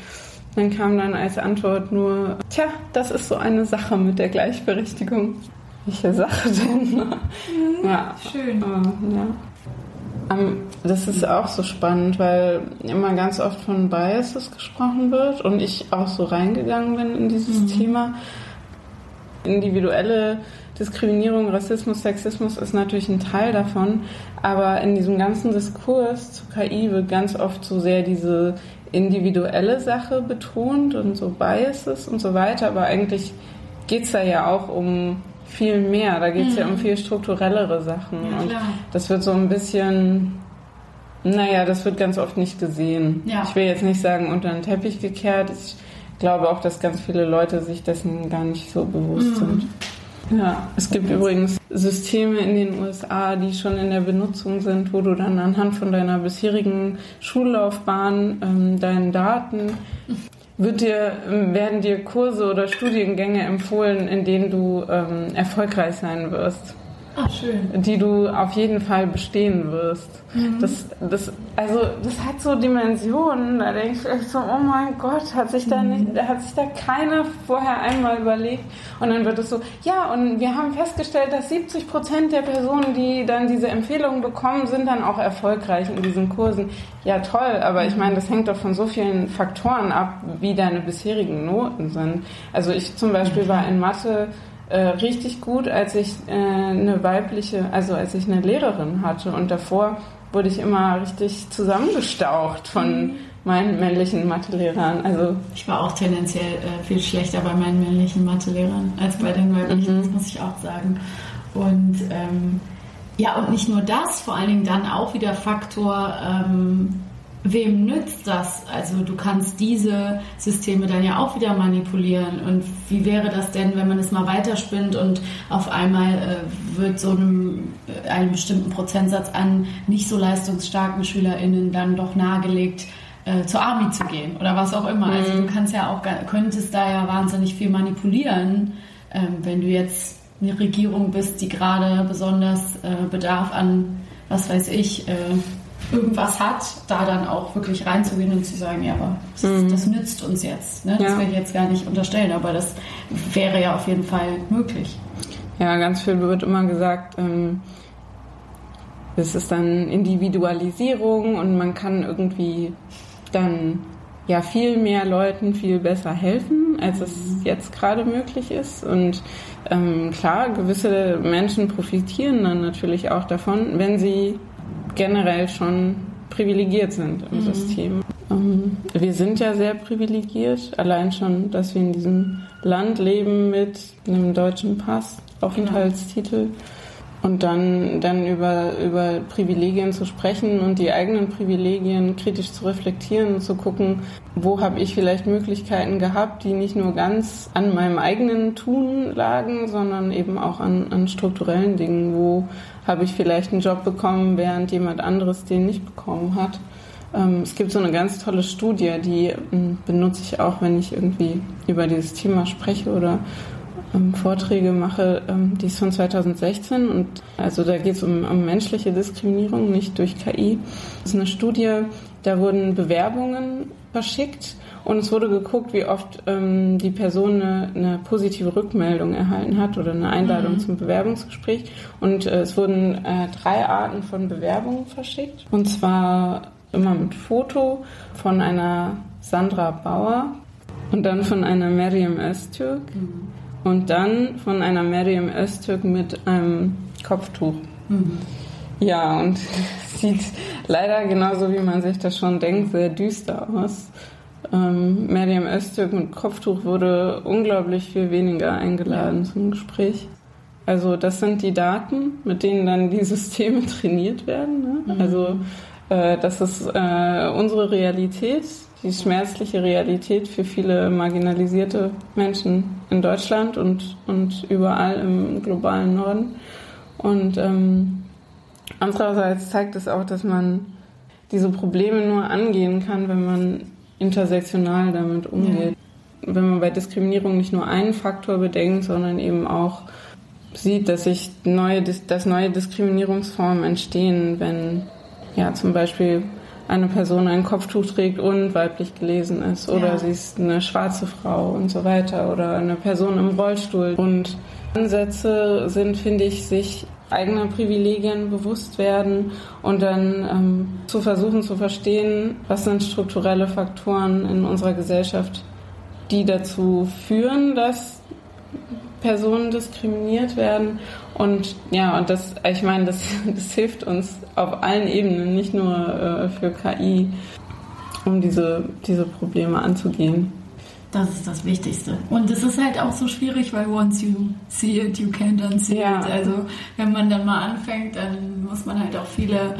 dann kam dann als Antwort nur, tja, das ist so eine Sache mit der Gleichberechtigung. Welche Sache denn? Mhm. *laughs* ja. Schön. Äh, ja. Das ist auch so spannend, weil immer ganz oft von Biases gesprochen wird und ich auch so reingegangen bin in dieses mhm. Thema. Individuelle Diskriminierung, Rassismus, Sexismus ist natürlich ein Teil davon, aber in diesem ganzen Diskurs zu KI wird ganz oft so sehr diese individuelle Sache betont und so Biases und so weiter, aber eigentlich geht es da ja auch um viel mehr. Da geht es mhm. ja um viel strukturellere Sachen. Ja, und das wird so ein bisschen, naja, das wird ganz oft nicht gesehen. Ja. Ich will jetzt nicht sagen unter den Teppich gekehrt. Ich glaube auch, dass ganz viele Leute sich dessen gar nicht so bewusst mhm. sind. Ja, es gibt übrigens Systeme in den USA, die schon in der Benutzung sind, wo du dann anhand von deiner bisherigen Schullaufbahn ähm, deinen Daten wird dir, werden dir Kurse oder Studiengänge empfohlen, in denen du ähm, erfolgreich sein wirst. Ach. Die du auf jeden Fall bestehen wirst. Mhm. Das, das, also, das hat so Dimensionen. Da denke ich echt so, oh mein Gott, hat sich da nicht, mhm. hat sich da keiner vorher einmal überlegt. Und dann wird es so, ja, und wir haben festgestellt, dass 70 Prozent der Personen, die dann diese Empfehlungen bekommen, sind dann auch erfolgreich in diesen Kursen. Ja, toll, aber ich meine, das hängt doch von so vielen Faktoren ab, wie deine bisherigen Noten sind. Also ich zum Beispiel war in Mathe äh, richtig gut, als ich äh, eine weibliche, also als ich eine Lehrerin hatte und davor wurde ich immer richtig zusammengestaucht von mhm. meinen männlichen Mathelehrern. Also ich war auch tendenziell äh, viel schlechter bei meinen männlichen Mathelehrern als bei den weiblichen, mhm. das muss ich auch sagen. Und ähm, ja, und nicht nur das, vor allen Dingen dann auch wieder Faktor ähm, wem nützt das? Also du kannst diese Systeme dann ja auch wieder manipulieren. Und wie wäre das denn, wenn man es mal weiterspinnt und auf einmal äh, wird so einem, äh, einem bestimmten Prozentsatz an nicht so leistungsstarken SchülerInnen dann doch nahegelegt, äh, zur Army zu gehen oder was auch immer. Also, mhm. Also du kannst ja auch, könntest da ja wahnsinnig viel manipulieren, ähm, wenn du jetzt eine Regierung bist, die gerade besonders äh, Bedarf an, was weiß ich, äh, irgendwas hat, da dann auch wirklich reinzugehen und zu sagen, ja, aber das, mhm. das nützt uns jetzt. Ne? Das ja. will ich jetzt gar nicht unterstellen, aber das wäre ja auf jeden Fall möglich. Ja, ganz viel wird immer gesagt, ähm, es ist dann Individualisierung und man kann irgendwie dann ja viel mehr Leuten viel besser helfen, als es mhm. jetzt gerade möglich ist. Und ähm, klar, gewisse Menschen profitieren dann natürlich auch davon, wenn sie generell schon privilegiert sind im mhm. System. Ähm, wir sind ja sehr privilegiert, allein schon, dass wir in diesem Land leben mit einem deutschen Pass, Aufenthaltstitel. Und dann, dann über, über Privilegien zu sprechen und die eigenen Privilegien kritisch zu reflektieren und zu gucken, wo habe ich vielleicht Möglichkeiten gehabt, die nicht nur ganz an meinem eigenen Tun lagen, sondern eben auch an, an strukturellen Dingen, wo habe ich vielleicht einen Job bekommen, während jemand anderes den nicht bekommen hat. Ähm, es gibt so eine ganz tolle Studie, die ähm, benutze ich auch, wenn ich irgendwie über dieses Thema spreche oder Vorträge mache, ähm, die ist von 2016 und also da geht es um, um, menschliche Diskriminierung, nicht durch KI. Das ist eine Studie, da wurden Bewerbungen verschickt und es wurde geguckt, wie oft ähm, die Person eine, eine, positive Rückmeldung erhalten hat oder eine Einladung mhm. zum Bewerbungsgespräch. Und äh, es wurden äh, drei Arten von Bewerbungen verschickt. Und zwar immer mit Foto von einer Sandra Bauer und dann von einer Miriam Öztürk. Mhm und dann von einer Miriam Öztürk mit einem Kopftuch. Mhm. Ja, und *laughs* sieht leider genauso, wie man sich das schon denkt, sehr düster aus. Ähm, Miriam Öztürk mit Kopftuch wurde unglaublich viel weniger eingeladen zum Gespräch. Also das sind die Daten, mit denen dann die *laughs* Systeme trainiert werden. Ne? Mhm. Also äh, das ist äh, unsere Realität, die schmerzliche Realität für viele marginalisierte Menschen in Deutschland und, und überall im globalen Norden. Und ähm, andererseits zeigt es auch, dass man diese Probleme nur angehen kann, wenn man intersektional damit umgeht. wenn man bei Diskriminierung nicht nur einen Faktor bedenkt, sondern eben auch sieht, dass sich neue, dass neue Diskriminierungsformen entstehen, wenn ja zum Beispiel eine Person ein Kopftuch trägt und weiblich gelesen ist oder ja. sie ist eine schwarze Frau und so weiter oder eine Person im Rollstuhl. Und Ansätze sind, finde ich, sich eigener Privilegien bewusst werden und dann ähm, zu versuchen zu verstehen, was sind strukturelle Faktoren in unserer Gesellschaft, die dazu führen, dass Personen diskriminiert werden. Und ja, und das, ich meine, das, *laughs* das hilft uns auf allen Ebenen, nicht nur äh, für KI, um diese, diese Probleme anzugehen. Das ist das Wichtigste. Und es ist halt auch so schwierig, weil once you see it, you can't unsee ja. it. Also wenn man dann mal anfängt, dann muss man halt auch viele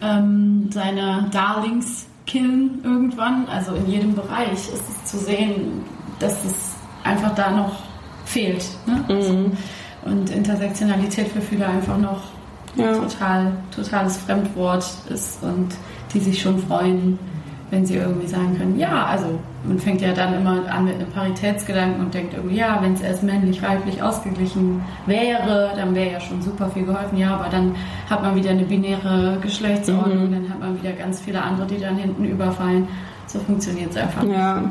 ähm, seiner Darlings killen irgendwann. Also in jedem Bereich ist es zu sehen, dass es einfach da noch fehlt. Ne? Also, mhm. und Intersektionalität für viele einfach noch ja. total, totales Fremdwort ist und die sich schon freuen, wenn sie irgendwie sagen können, ja, also man fängt ja dann immer an mit einem Paritätsgedanken und denkt irgendwie, ja, wenn es erst männlich, weiblich ausgeglichen wäre, dann wäre ja schon super viel geholfen. Ja, aber dann hat man wieder eine binäre Geschlechtsordnung, mhm. dann hat man wieder ganz viele andere, die dann hinten überfallen. So funktioniert es einfach. Ja.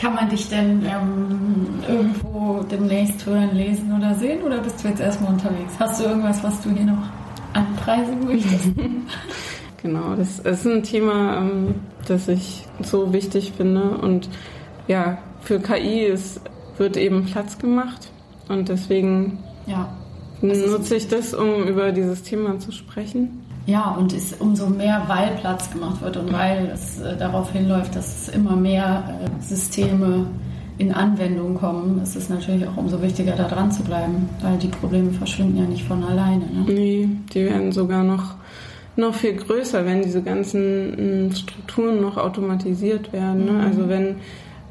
Kann man dich denn ähm, irgendwo demnächst hören, lesen oder sehen oder bist du jetzt erstmal unterwegs? Hast du irgendwas, was du hier noch anpreisen möchtest? *laughs* genau, das ist ein Thema, ähm, das ich so wichtig finde und ja, für KI ist, wird eben Platz gemacht und deswegen ja, nutze ich das, um über dieses Thema zu sprechen. Ja, und es umso mehr, weil Platz gemacht wird und weil es äh, darauf hinläuft, dass immer mehr äh, Systeme in Anwendung kommen, ist es natürlich auch umso wichtiger, da dran zu bleiben, weil die Probleme verschwinden ja nicht von alleine. Ne? Nee, die werden sogar noch, noch viel größer, wenn diese ganzen mm, Strukturen noch automatisiert werden. Ne? Mhm. Also wenn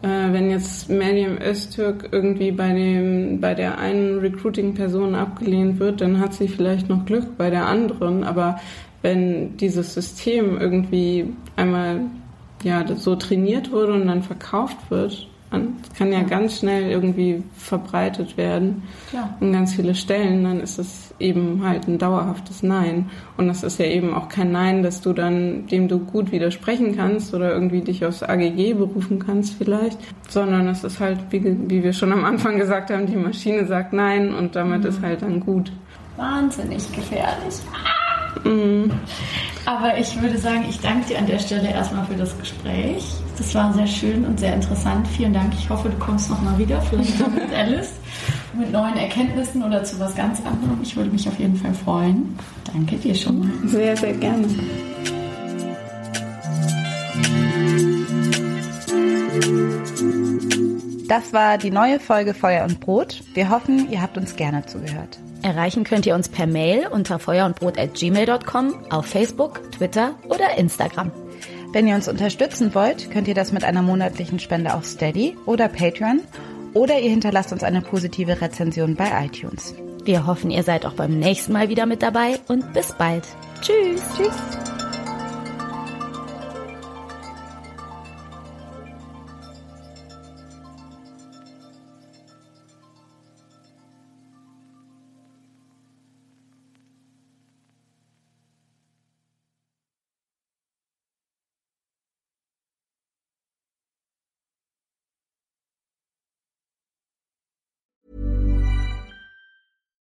wenn jetzt Meryem Öztürk irgendwie bei, dem, bei der einen Recruiting-Person abgelehnt wird, dann hat sie vielleicht noch Glück bei der anderen. Aber wenn dieses System irgendwie einmal ja, so trainiert wurde und dann verkauft wird, kann ja, ja, ganz schnell irgendwie verbreitet werden Klar. an ganz viele Stellen, dann ist es eben halt ein dauerhaftes Nein. Und das ist ja eben auch kein Nein, dass du dann, dem du gut widersprechen kannst oder irgendwie dich aufs AGG berufen kannst vielleicht, sondern es ist halt, wie, wie wir schon am Anfang gesagt haben, die Maschine sagt Nein und damit mhm. ist halt dann gut. Wahnsinnig gefährlich. Mhm. Aber ich würde sagen, ich danke dir an der Stelle erstmal für das Gespräch. Das war sehr schön und sehr interessant. Vielen Dank. Ich hoffe, du kommst nochmal wieder, vielleicht mit Alice, mit neuen Erkenntnissen oder zu was ganz anderem. Ich würde mich auf jeden Fall freuen. Danke dir schon mal. Sehr, sehr gerne. Das war die neue Folge Feuer und Brot. Wir hoffen, ihr habt uns gerne zugehört. Erreichen könnt ihr uns per Mail unter feuerundbrot.gmail.com, auf Facebook, Twitter oder Instagram. Wenn ihr uns unterstützen wollt, könnt ihr das mit einer monatlichen Spende auf Steady oder Patreon oder ihr hinterlasst uns eine positive Rezension bei iTunes. Wir hoffen, ihr seid auch beim nächsten Mal wieder mit dabei und bis bald. Tschüss. Tschüss.